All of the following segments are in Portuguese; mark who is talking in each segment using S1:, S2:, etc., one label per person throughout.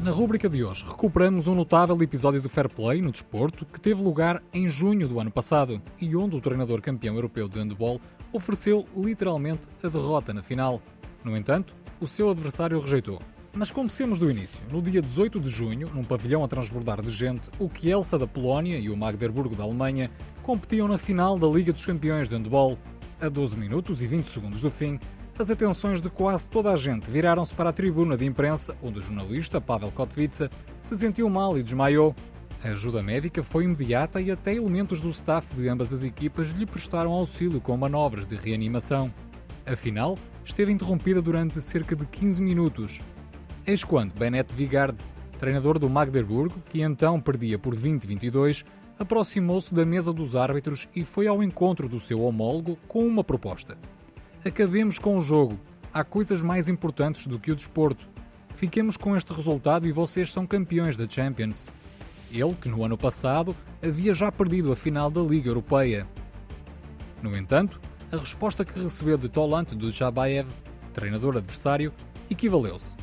S1: Na rúbrica de hoje, recuperamos um notável episódio de Fair Play no desporto que teve lugar em junho do ano passado e onde o treinador campeão europeu de handball ofereceu literalmente a derrota na final. No entanto, o seu adversário rejeitou. Mas comecemos do início. No dia 18 de junho, num pavilhão a transbordar de gente, o Kielsa da Polónia e o Magdeburgo da Alemanha competiam na final da Liga dos Campeões de Handball. A 12 minutos e 20 segundos do fim, as atenções de quase toda a gente viraram-se para a tribuna de imprensa, onde o jornalista Pavel Kotvica se sentiu mal e desmaiou. A ajuda médica foi imediata e até elementos do staff de ambas as equipas lhe prestaram auxílio com manobras de reanimação. A final esteve interrompida durante cerca de 15 minutos. Eis quando Bennett Vigard, treinador do Magdeburgo, que então perdia por 20-22, aproximou-se da mesa dos árbitros e foi ao encontro do seu homólogo com uma proposta. Acabemos com o jogo. Há coisas mais importantes do que o desporto. Fiquemos com este resultado e vocês são campeões da Champions. Ele, que no ano passado havia já perdido a final da Liga Europeia. No entanto, a resposta que recebeu de Tolant do Jabaev, treinador adversário, equivaleu-se.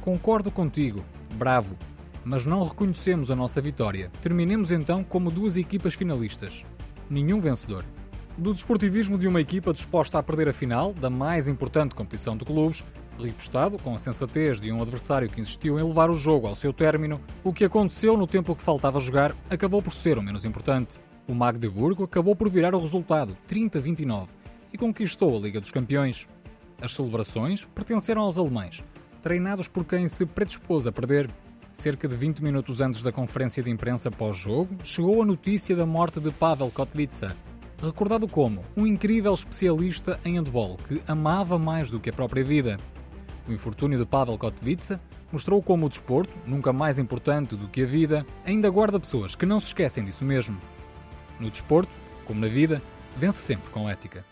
S1: Concordo contigo, bravo, mas não reconhecemos a nossa vitória. Terminemos então como duas equipas finalistas. Nenhum vencedor. Do desportivismo de uma equipa disposta a perder a final da mais importante competição de clubes, ripostado com a sensatez de um adversário que insistiu em levar o jogo ao seu término, o que aconteceu no tempo que faltava jogar acabou por ser o menos importante. O Magdeburgo acabou por virar o resultado, 30-29, e conquistou a Liga dos Campeões. As celebrações pertenceram aos alemães, treinados por quem se predispôs a perder Cerca de 20 minutos antes da conferência de imprensa pós-jogo, chegou a notícia da morte de Pavel Kotvica, recordado como um incrível especialista em handball que amava mais do que a própria vida. O infortúnio de Pavel Kotvica mostrou como o desporto, nunca mais importante do que a vida, ainda guarda pessoas que não se esquecem disso mesmo. No desporto, como na vida, vence sempre com ética.